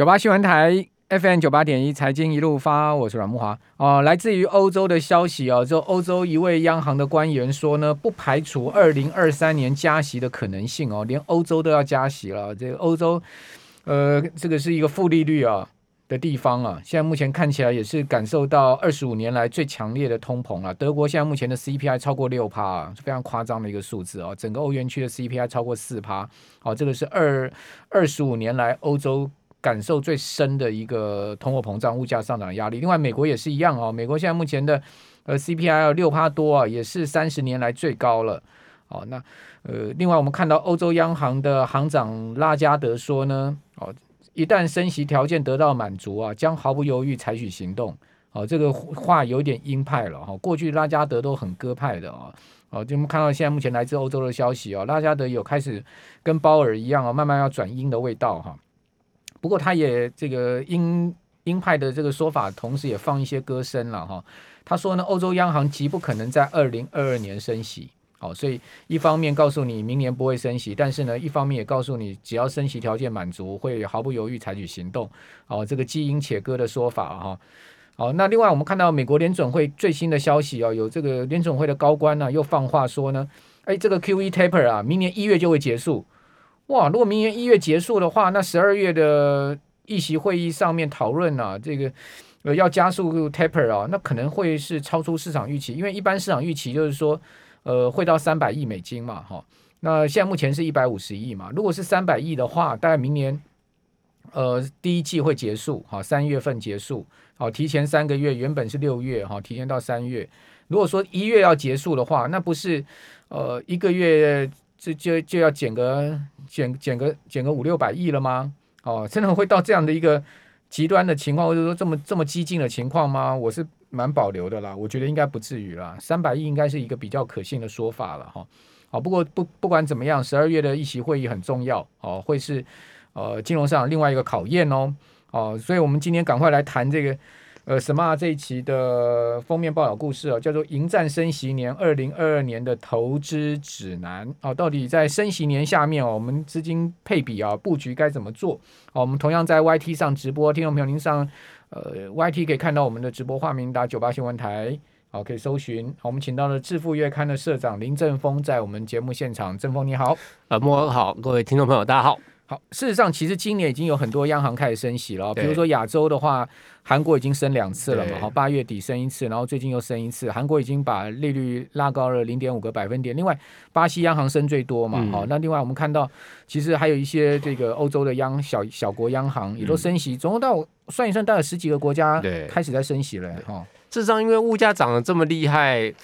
九八新闻台 FM 九八点一财经一路发，我是阮慕华哦。来自于欧洲的消息哦，就欧洲一位央行的官员说呢，不排除二零二三年加息的可能性哦，连欧洲都要加息了。这个欧洲，呃，这个是一个负利率啊的地方啊，现在目前看起来也是感受到二十五年来最强烈的通膨啊。德国现在目前的 CPI 超过六趴啊，是非常夸张的一个数字哦。整个欧元区的 CPI 超过四趴，哦，这个是二二十五年来欧洲。感受最深的一个通货膨胀、物价上涨的压力。另外，美国也是一样哦。美国现在目前的呃 CPI 六趴多啊，也是三十年来最高了。哦，那呃，另外我们看到欧洲央行的行长拉加德说呢，哦，一旦升息条件得到满足啊，将毫不犹豫采取行动。哦，这个话有点鹰派了哈。过去拉加德都很鸽派的啊。哦，就我们看到现在目前来自欧洲的消息啊，拉加德有开始跟鲍尔一样啊，慢慢要转鹰的味道哈。不过他也这个鹰鹰派的这个说法，同时也放一些歌声了哈。他说呢，欧洲央行极不可能在二零二二年升息，好，所以一方面告诉你明年不会升息，但是呢，一方面也告诉你只要升息条件满足，会毫不犹豫采取行动。好，这个既鹰且鸽的说法哈。好，那另外我们看到美国联准会最新的消息啊，有这个联准会的高官呢又放话说呢，哎，这个 QE taper 啊，明年一月就会结束。哇，如果明年一月结束的话，那十二月的议息会议上面讨论啊，这个呃要加速 taper 啊，那可能会是超出市场预期，因为一般市场预期就是说，呃，会到三百亿美金嘛，哈，那现在目前是一百五十亿嘛，如果是三百亿的话，大概明年呃第一季会结束，哈，三月份结束，好，提前三个月，原本是六月，哈，提前到三月，如果说一月要结束的话，那不是呃一个月。这就就要减个减减个减个五六百亿了吗？哦，真的会到这样的一个极端的情况，或者说这么这么激进的情况吗？我是蛮保留的啦，我觉得应该不至于啦，三百亿应该是一个比较可信的说法了哈。好，不过不不管怎么样，十二月的议席会议很重要哦，会是呃金融市场另外一个考验哦。哦，所以我们今天赶快来谈这个。呃，什么这一期的封面报道故事啊，叫做“迎战升息年”，二零二二年的投资指南啊，到底在升息年下面哦，我们资金配比啊，布局该怎么做？好，我们同样在 YT 上直播，听众朋友您上呃 YT 可以看到我们的直播画面，打九八新闻台，好，可以搜寻。好，我们请到了《致富月刊》的社长林正峰在我们节目现场，正峰你好，呃，慕驊好，各位听众朋友大家好。好，事实上，其实今年已经有很多央行开始升息了。比如说亚洲的话，韩国已经升两次了嘛，好，八月底升一次，然后最近又升一次。韩国已经把利率拉高了零点五个百分点。另外，巴西央行升最多嘛，好、嗯，那另外我们看到，其实还有一些这个欧洲的央小小国央行也都升息，总共到算一算，大概十几个国家开始在升息了哈。事实上，因为物价涨得这么厉害。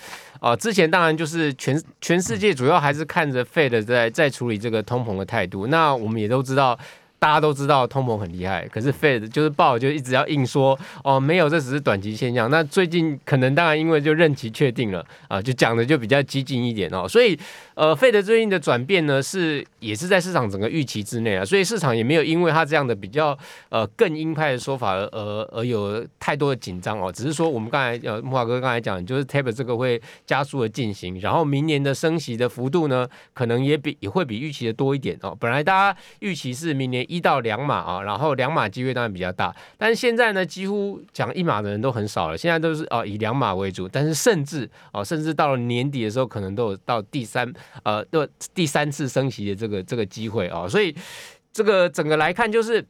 啊、之前当然就是全全世界主要还是看着 Fed 在在处理这个通膨的态度。那我们也都知道，大家都知道通膨很厉害，可是 Fed 就是鲍就一直要硬说哦，没有，这只是短期现象。那最近可能当然因为就任期确定了啊、就讲的就比较激进一点哦，所以。呃，Fed 最近的转变呢，是也是在市场整个预期之内啊，所以市场也没有因为他这样的比较呃更鹰派的说法而而而有太多的紧张哦，只是说我们刚才呃木华哥刚才讲，就是 Taper 这个会加速的进行，然后明年的升息的幅度呢，可能也比也会比预期的多一点哦。本来大家预期是明年一到两码啊，然后两码机会当然比较大，但是现在呢，几乎讲一码的人都很少了，现在都是哦以两码为主，但是甚至哦甚至到了年底的时候，可能都有到第三。呃，都第三次升息的这个这个机会啊，所以这个整个来看就是，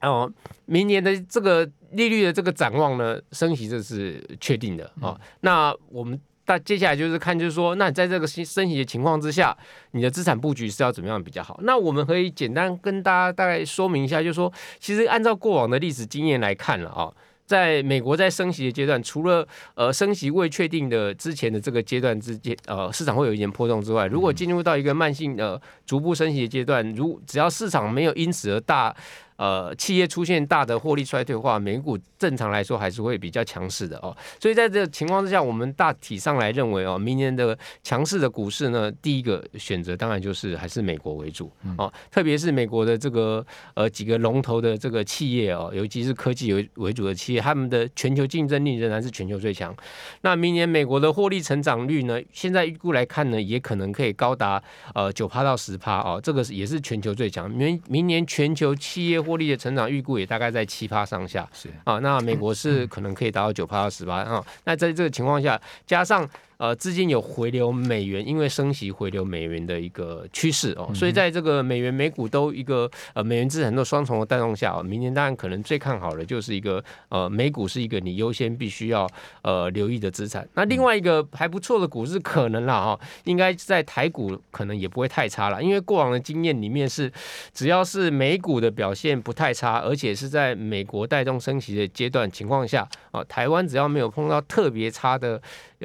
哦，明年的这个利率的这个展望呢，升息这是确定的啊、哦。那我们那接下来就是看，就是说，那在这个升升息的情况之下，你的资产布局是要怎么样比较好？那我们可以简单跟大家大概说明一下，就是说，其实按照过往的历史经验来看了啊。在美国，在升息的阶段，除了呃升息未确定的之前的这个阶段之间，呃市场会有一点波动之外，如果进入到一个慢性的逐步升息的阶段，如只要市场没有因此而大。呃，企业出现大的获利衰退的话，美股正常来说还是会比较强势的哦。所以在这个情况之下，我们大体上来认为哦，明年的强势的股市呢，第一个选择当然就是还是美国为主哦。特别是美国的这个呃几个龙头的这个企业哦，尤其是科技为为主的企业，他们的全球竞争力仍然是全球最强。那明年美国的获利成长率呢，现在预估来看呢，也可能可以高达呃九趴到十趴哦，这个是也是全球最强。明明年全球企业获利的成长预估也大概在七趴上下。是啊，那美国是可能可以达到九趴到十趴啊。那在这个情况下，加上呃，资金有回流美元，因为升息回流美元的一个趋势哦，所以在这个美元美股都一个呃美元资产都双重的带动下，哦明年当然可能最看好的就是一个呃美股是一个你优先必须要呃留意的资产。那另外一个还不错的股市可能啦哈，应该在台股可能也不会太差了，因为过往的经验里面是只要是美股的表现不太差，而且是在美国带动升息的阶段情况下啊，台湾只要没有碰到特别差的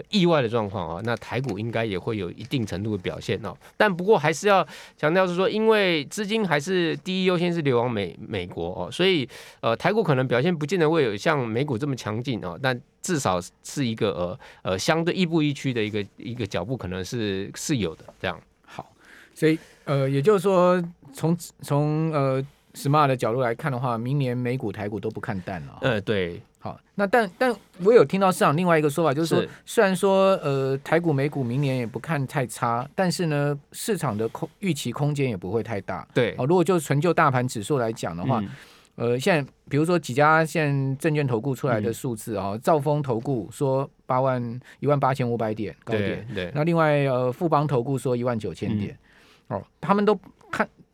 意外的状况啊，那台股应该也会有一定程度的表现哦。但不过还是要强调是说，因为资金还是第一优先是流往美美国哦，所以呃台股可能表现不见得会有像美股这么强劲哦，但至少是一个呃呃相对亦步亦趋的一个一个脚步，可能是是有的这样。好，所以呃也就是说从从呃 Smart 的角度来看的话，明年美股台股都不看淡了。呃对。好，那但但我有听到市场另外一个说法，就是说，是。虽然说呃台股美股明年也不看太差，但是呢市场的空预期空间也不会太大。对，哦，如果就纯就大盘指数来讲的话，嗯、呃，现在比如说几家现在证券投顾出来的数字啊，兆丰、嗯、投顾说八万一万八千五百点高点，对，对。那另外呃富邦投顾说一万九千点，嗯、哦，他们都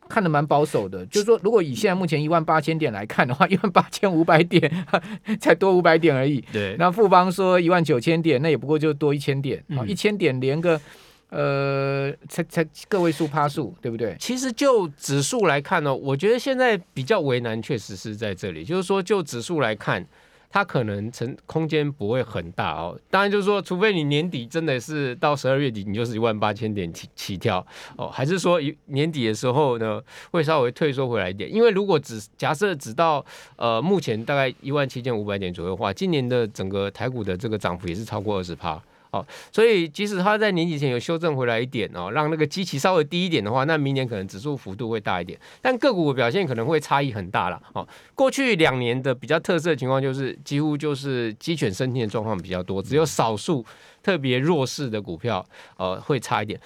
看。看得蛮保守的，就是说，如果以现在目前一万八千点来看的话，一万八千五百点 才多五百点而已。对，那富邦说一万九千点，那也不过就多一千点啊，一千、嗯、点连个呃，才才个位数趴数，对不对？其实就指数来看呢，我觉得现在比较为难，确实是在这里，就是说就指数来看。它可能成空间不会很大哦，当然就是说，除非你年底真的是到十二月底，你就是一万八千点起起跳哦，还是说年底的时候呢，会稍微退缩回来一点？因为如果只假设只到呃目前大概一万七千五百点左右的话，今年的整个台股的这个涨幅也是超过二十趴。哦，所以即使它在年底前有修正回来一点哦，让那个基期稍微低一点的话，那明年可能指数幅度会大一点，但个股的表现可能会差异很大了。哦，过去两年的比较特色的情况就是，几乎就是鸡犬升天的状况比较多，只有少数特别弱势的股票呃会差一点。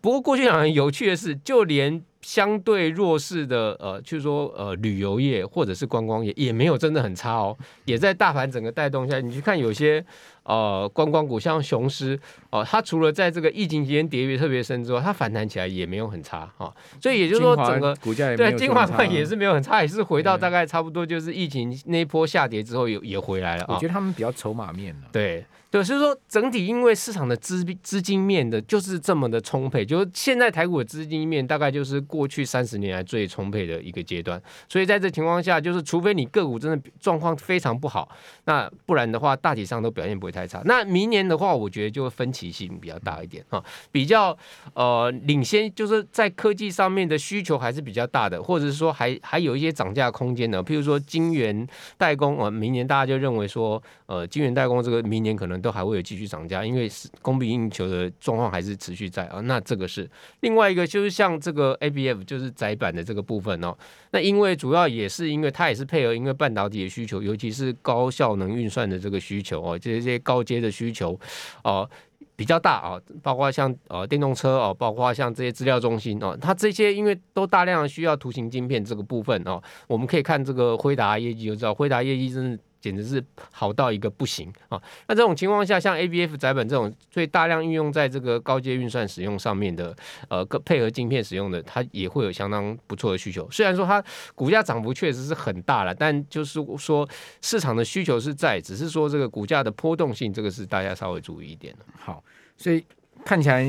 不过过去两年有趣的是，就连相对弱势的呃，就是说呃旅游业或者是观光业也没有真的很差哦，也在大盘整个带动下，你去看有些。呃，观光股像雄狮哦，它除了在这个疫情期间跌跌特别深之外，它反弹起来也没有很差哈、哦。所以也就是说，整个股价对金华冠也是没有很差，也是回到大概差不多就是疫情那一波下跌之后也也回来了。我觉得他们比较筹码面了。对对，所以说整体因为市场的资资金面的就是这么的充沛，就是现在台股的资金面大概就是过去三十年来最充沛的一个阶段。所以在这情况下，就是除非你个股真的状况非常不好，那不然的话大体上都表现不会太差，那明年的话，我觉得就分歧性比较大一点啊，比较呃领先，就是在科技上面的需求还是比较大的，或者是说还还有一些涨价空间的，譬如说晶圆代工啊，明年大家就认为说，呃，晶圆代工这个明年可能都还会有继续涨价，因为是供不应求的状况还是持续在啊。那这个是另外一个，就是像这个 ABF 就是窄板的这个部分哦，那因为主要也是因为它也是配合因为半导体的需求，尤其是高效能运算的这个需求哦，这些高阶。的需求哦、比较大啊，包括像呃电动车哦、包括像这些资料中心哦、它这些因为都大量需要图形晶片这个部分哦、我们可以看这个辉达业绩就知道，辉达业绩真的。简直是好到一个不行啊！那这种情况下，像 ABF 载板这种最大量运用在这个高阶运算使用上面的，呃，配合晶片使用的，它也会有相当不错的需求。虽然说它股价涨幅确实是很大了，但就是说市场的需求是在，只是说这个股价的波动性，这个是大家稍微注意一点的。好，所以看起来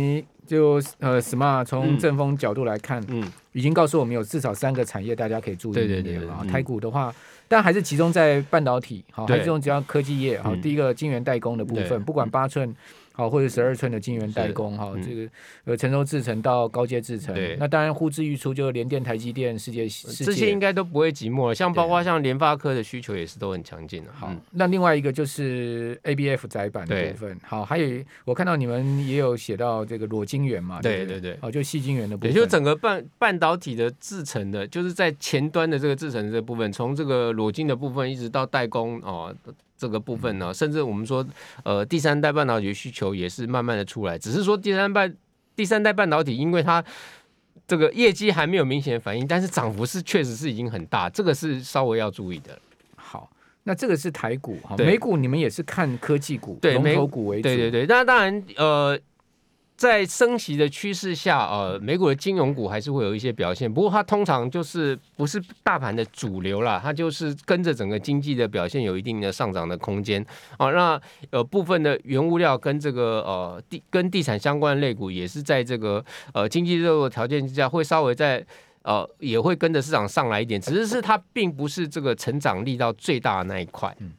就呃，Smart 从正风角度来看，嗯，嗯已经告诉我们有至少三个产业大家可以注意。对对对，对，啊，台股的话。但还是集中在半导体，好，还是集中在科技业，好，第一个晶圆代工的部分，不管八寸。好，或者十二寸的晶圆代工，哈，这个呃成熟制程到高阶制程，对，那当然呼之欲出，就是联电、台积电、世界、世界，这些应该都不会寂寞了。像包括像联发科的需求也是都很强劲的。好，那另外一个就是 ABF 载板的部分，好，还有我看到你们也有写到这个裸晶圆嘛，对对对，哦，就细晶圆的部分，也就整个半半导体的制程的，就是在前端的这个制程的这个部分，从这个裸晶的部分一直到代工哦。这个部分呢，甚至我们说，呃，第三代半导体的需求也是慢慢的出来，只是说第三代第三代半导体，因为它这个业绩还没有明显反应，但是涨幅是确实是已经很大，这个是稍微要注意的。好，那这个是台股哈，美股你们也是看科技股、对龙头股为主，对对对。那当然，呃。在升息的趋势下，呃，美股的金融股还是会有一些表现，不过它通常就是不是大盘的主流啦，它就是跟着整个经济的表现有一定的上涨的空间啊。那呃部分的原物料跟这个呃地跟地产相关的类股也是在这个呃经济热络条件之下，会稍微在呃也会跟着市场上来一点，只是是它并不是这个成长力道最大的那一块。嗯。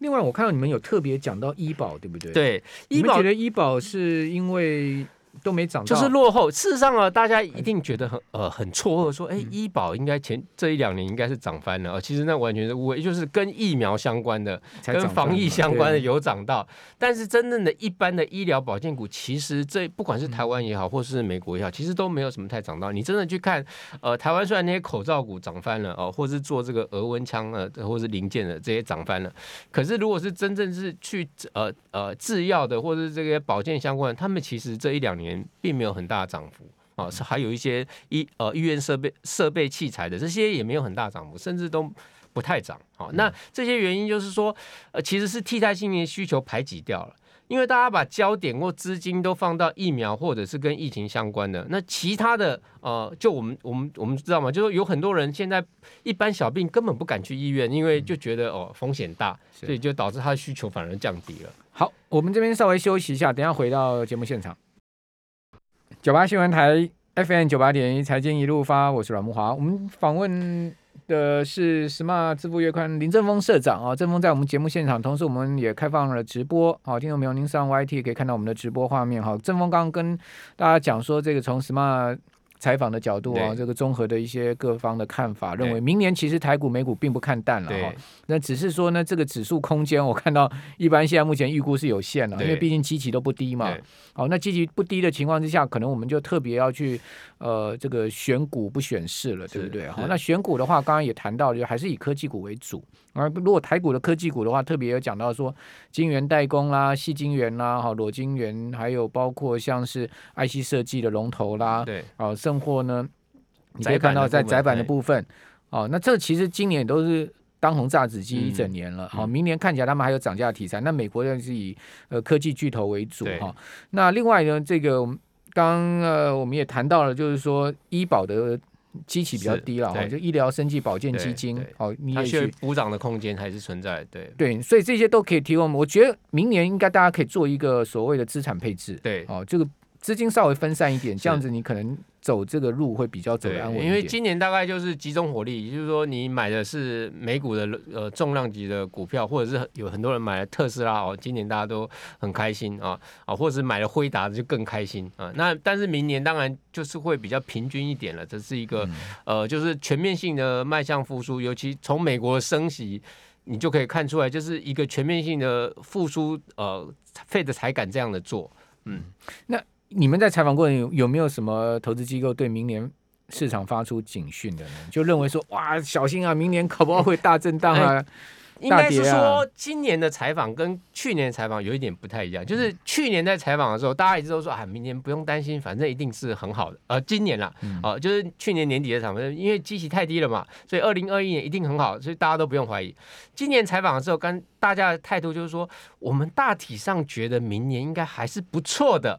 另外，我看到你们有特别讲到医保，对不对？对，你们觉得医保是因为？都没涨，就是落后。事实上啊，大家一定觉得很呃很错愕，说，哎，医保应该前这一两年应该是涨翻了啊。其实那完全是误会，就是跟疫苗相关的、跟防疫相关的有涨到。但是真正的一般的医疗保健股，其实这不管是台湾也好，或是美国也好，其实都没有什么太涨到。你真的去看，呃，台湾虽然那些口罩股涨翻了哦，或是做这个额温枪呃，或是零件的这些涨翻了，可是如果是真正是去呃呃制药的，或是这些保健相关的，他们其实这一两年。年并没有很大的涨幅啊，是还有一些医呃医院设备设备器材的这些也没有很大涨幅，甚至都不太涨。啊，那这些原因就是说，呃，其实是替代性的需求排挤掉了，因为大家把焦点或资金都放到疫苗或者是跟疫情相关的，那其他的呃，就我们我们我们知道吗？就是有很多人现在一般小病根本不敢去医院，因为就觉得哦风险大，所以就导致他的需求反而降低了。好，我们这边稍微休息一下，等下回到节目现场。九八新闻台 FM 九八点一财经一路发，我是阮木华。我们访问的是 Smart 支付月刊林正峰社长啊，正峰在我们节目现场，同时我们也开放了直播。好，听众朋友，您上 YT 可以看到我们的直播画面。哈，正峰刚刚跟大家讲说，这个从 Smart 采访的角度啊，这个综合的一些各方的看法，认为明年其实台股、美股并不看淡了哈。那只是说呢，这个指数空间，我看到 一般现在目前预估是有限了，因为毕竟基期都不低嘛。好，那基期不低的情况之下，可能我们就特别要去呃这个选股不选市了，对不对？好，那选股的话，刚刚也谈到，就还是以科技股为主。而如果台股的科技股的话，特别有讲到说，晶圆代工啦、细晶圆啦、哈裸晶圆，还有包括像是 IC 设计的龙头啦，对，好，甚或呢，你可以看到在窄板的部分，哦，那这其实今年都是当红炸子鸡一整年了，好，明年看起来他们还有涨价题材。那美国人是以呃科技巨头为主哈，那另外呢，这个刚呃我们也谈到了，就是说医保的。基期比较低了哈，就医疗生计保健基金，好，你也去补涨的空间还是存在，对对，所以这些都可以提供。我觉得明年应该大家可以做一个所谓的资产配置，对，哦，这个资金稍微分散一点，这样子你可能。走这个路会比较走得安稳，因为今年大概就是集中火力，也就是说你买的是美股的呃重量级的股票，或者是有很多人买了特斯拉哦，今年大家都很开心啊啊，或者是买了辉达的就更开心啊。那但是明年当然就是会比较平均一点了，这是一个、嗯、呃就是全面性的迈向复苏，尤其从美国升息，你就可以看出来，就是一个全面性的复苏，呃，Fed 才敢这样的做，嗯，那。你们在采访过程有有没有什么投资机构对明年市场发出警讯的呢？就认为说，哇，小心啊，明年搞不好会大震荡啊。应该是说，今年的采访跟去年采访有一点不太一样。就是去年在采访的时候，大家一直都说啊，明年不用担心，反正一定是很好的。呃，今年啦，哦、呃，就是去年年底的采访，因为基期太低了嘛，所以二零二一年一定很好，所以大家都不用怀疑。今年采访的时候，跟大家的态度就是说，我们大体上觉得明年应该还是不错的，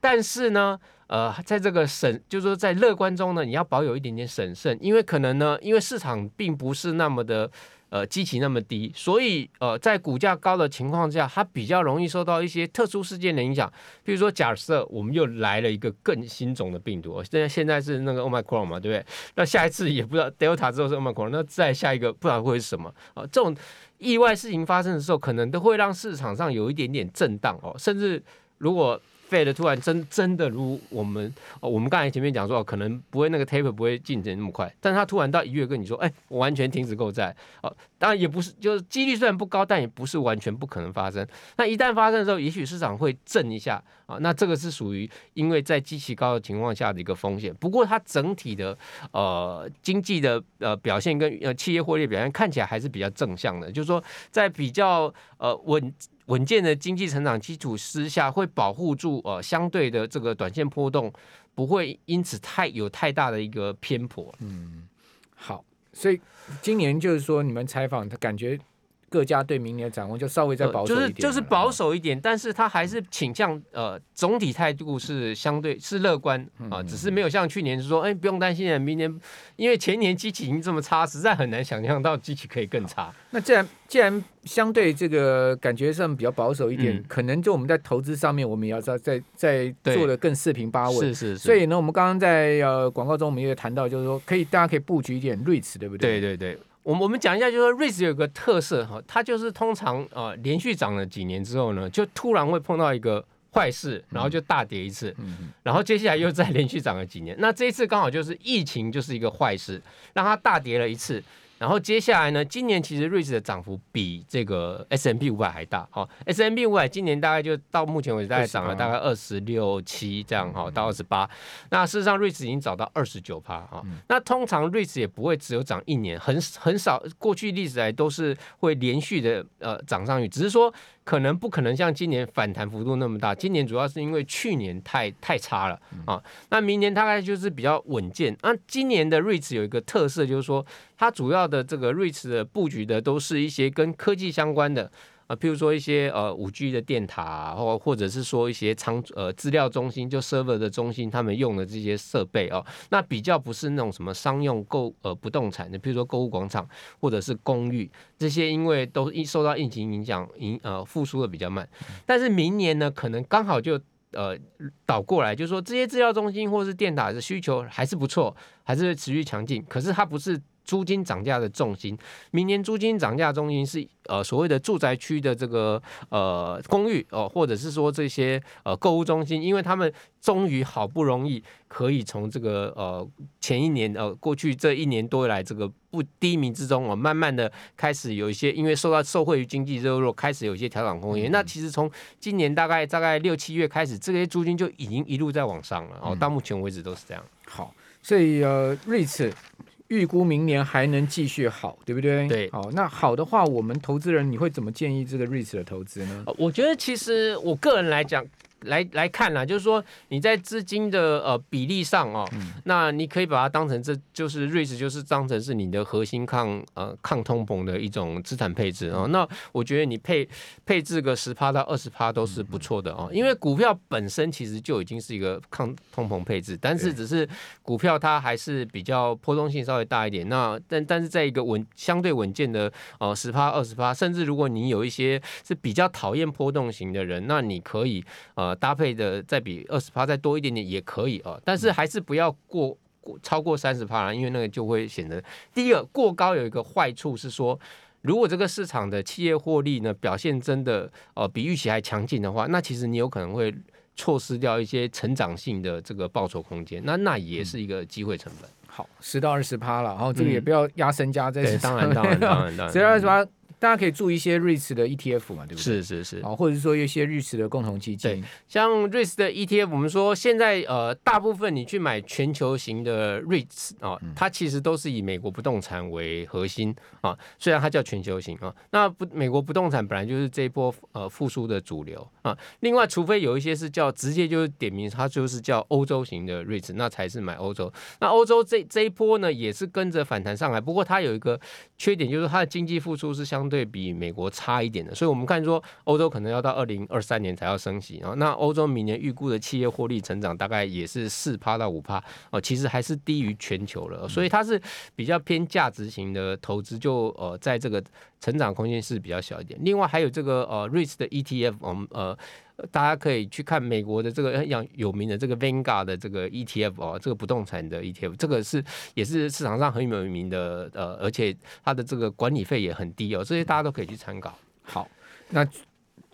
但是呢，呃，在这个审，就是说在乐观中呢，你要保有一点点审慎，因为可能呢，因为市场并不是那么的。呃，基期那么低，所以呃，在股价高的情况下，它比较容易受到一些特殊事件的影响。比如说，假设我们又来了一个更新种的病毒，现在现在是那个 Omicron 嘛，对不对？那下一次也不知道 Delta 之后是 Omicron，那再下一个不知道会是什么啊？呃，这种意外事情发生的时候，可能都会让市场上有一点点震荡哦，甚至如果。Fed 突然真真的如我们哦，我们刚才前面讲说，可能不会那个 taper 不会进展那么快，但他突然到一月跟你说，哎，我完全停止购债，哦，当然也不是，就是几率虽然不高，但也不是完全不可能发生。那一旦发生的时候，也许市场会震一下啊，那这个是属于因为在机器高的情况下的一个风险。不过它整体的呃经济的呃表现跟呃企业获利表现看起来还是比较正向的，就是说在比较呃稳。稳健的经济成长基础之下，会保护住呃相对的这个短线波动不会因此太有太大的一个偏颇。嗯，好，所以今年就是说你们采访他感觉。各家对明年的展望就稍微再保守一点，就是就是保守一点，但是他还是倾向呃总体态度是相对是乐观啊，只是没有像去年说哎、欸、不用担心，明年因为前年机器已经这么差，实在很难想象到机器可以更差。那既然既然相对这个感觉上比较保守一点，嗯、可能就我们在投资上面，我们也要再再再做的更四平八稳。是是是。所以呢，我们刚刚在呃广告中我们也谈到，就是说可以大家可以布局一点 REITs，对不对？对对对。我们我们讲一下，就是说 REITs 有个特色哈，它就是通常呃连续涨了几年之后呢，就突然会碰到一个坏事，然后就大跌一次，然后接下来又再连续涨了几年。那这一次刚好就是疫情就是一个坏事，让它大跌了一次。然后接下来呢，今年其实 REITs 的涨幅比这个 S&P 五百还大，哈，S&P 五百今年大概就到目前为止大概涨了大概二十六七这样，哈，到二十八。那事实上 REITs 已经涨到二十九趴，哈。那通常 REITs 也不会只有涨一年，很很少，过去历史来都是会连续的呃涨上去，只是说。可能不可能像今年反弹幅度那么大，今年主要是因为去年太太差了啊。那明年大概就是比较稳健。那今年的 REITs 有一个特色，就是说它主要的这个 REITs 的布局的都是一些跟科技相关的。啊，譬如说一些呃五 G 的电塔，啊，或或者是说一些仓呃资料中心，就 server 的中心，他们用的这些设备哦，那比较不是那种什么商用购呃不动产的，譬如说购物广场或者是公寓这些，因为都一受到疫情影响，影呃复苏的比较慢。但是明年呢，可能刚好就呃倒过来，就是说这些资料中心或是电塔的需求还是不错，还是持续强劲，可是它不是。租金涨价的重心，明年租金涨价重心是呃所谓的住宅区的这个呃公寓哦、呃，或者是说这些呃购物中心，因为他们终于好不容易可以从这个呃前一年呃过去这一年多以来这个不低迷之中我、呃，慢慢的开始有一些因为受到受惠于经济热络，开始有一些调整空间。嗯、那其实从今年大概大概六七月开始，这些租金就已经一路在往上了哦，到目前为止都是这样。嗯、好，所以呃，REITs。预估明年还能继续好，对不对？对，好，那好的话，我们投资人你会怎么建议这个 REITs 的投资呢？我觉得其实我个人来讲。来来看啦，就是说你在资金的呃比例上哦，嗯、那你可以把它当成这就是 REITs 就是当成是你的核心抗呃抗通膨的一种资产配置哦。那我觉得你配配置个十趴到二十趴都是不错的哦，因为股票本身其实就已经是一个抗通膨配置，但是只是股票它还是比较波动性稍微大一点。那但但是在一个稳相对稳健的呃十趴二十趴，甚至如果你有一些是比较讨厌波动型的人，那你可以呃。搭配的再比二十趴再多一点点也可以哦，但是还是不要过过超过三十趴了，因为那个就会显得第一个过高有一个坏处是说，如果这个市场的企业获利呢表现真的呃比预期还强劲的话，那其实你有可能会错失掉一些成长性的这个报酬空间，那那也是一个机会成本。嗯、好，十到二十趴了，然后这个也不要压身家在、嗯、当然当然当然当然，十到二十趴。大家可以注意一些 REITs 的 ETF 嘛，对不对？是是是，啊，或者是说一些 REITs 的共同基金，对，像 REITs 的 ETF，我们说现在呃，大部分你去买全球型的 REITs 啊，它其实都是以美国不动产为核心啊，虽然它叫全球型啊，那不美国不动产本来就是这一波呃复苏的主流啊。另外，除非有一些是叫直接就是点名，它就是叫欧洲型的 REITs，那才是买欧洲。那欧洲这这一波呢，也是跟着反弹上来，不过它有一个缺点，就是它的经济复苏是相相对比美国差一点的，所以我们看说欧洲可能要到二零二三年才要升息啊。那欧洲明年预估的企业获利成长大概也是四趴到五趴哦，其实还是低于全球了，所以它是比较偏价值型的投资，就呃在这个成长空间是比较小一点。另外还有这个呃瑞士的 ETF，我们呃。大家可以去看美国的这个很有名的这个 Vanguard 的这个 ETF 哦，这个不动产的 ETF，这个是也是市场上很有名的，呃，而且它的这个管理费也很低哦，这些大家都可以去参考。好，那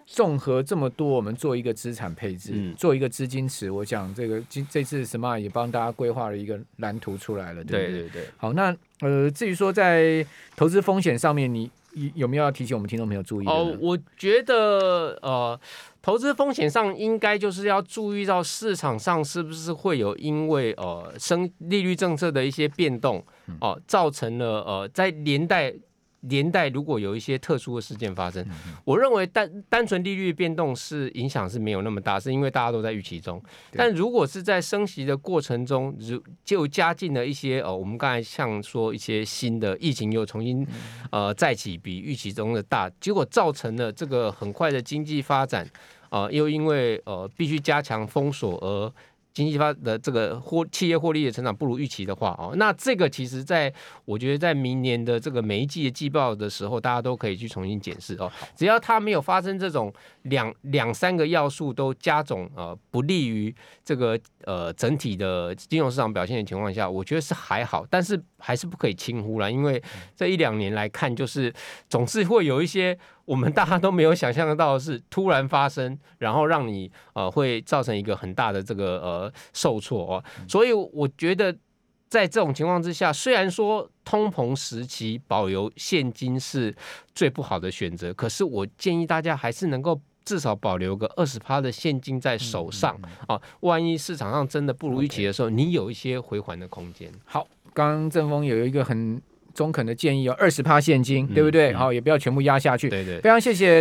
综合这么多，我们做一个资产配置，嗯、做一个资金池，我想这个今这次 Smart 也帮大家规划了一个蓝图出来了，对对？对对对。好，那呃，至于说在投资风险上面，你有没有要提醒我们听众朋友注意？哦，我觉得呃。投资风险上，应该就是要注意到市场上是不是会有因为呃升利率政策的一些变动哦，造成了呃在连带连带如果有一些特殊的事件发生，我认为单单纯利率变动是影响是没有那么大，是因为大家都在预期中。但如果是在升息的过程中，如就加进了一些呃，我们刚才像说一些新的疫情又重新呃再起，比预期中的大，结果造成了这个很快的经济发展，呃，又因为呃必须加强封锁而。经济发的这个获企业获利的成长不如预期的话哦，那这个其实在我觉得在明年的这个每一季的季报的时候，大家都可以去重新检视哦。只要它没有发生这种两两三个要素都加总呃不利于这个呃整体的金融市场表现的情况下，我觉得是还好，但是还是不可以轻忽了，因为这一两年来看，就是总是会有一些。我们大家都没有想象得到的是突然发生，然后让你呃会造成一个很大的这个呃受挫哦，所以我觉得在这种情况之下，虽然说通膨时期保留现金是最不好的选择，可是我建议大家还是能够至少保留个二十趴的现金在手上啊，万一市场上真的不如预期的时候，你有一些回还的空间。好，刚刚正峰有一个很中肯的建议哦，二十趴现金，对不对？好，也不要全部压下去。对对，非常谢谢。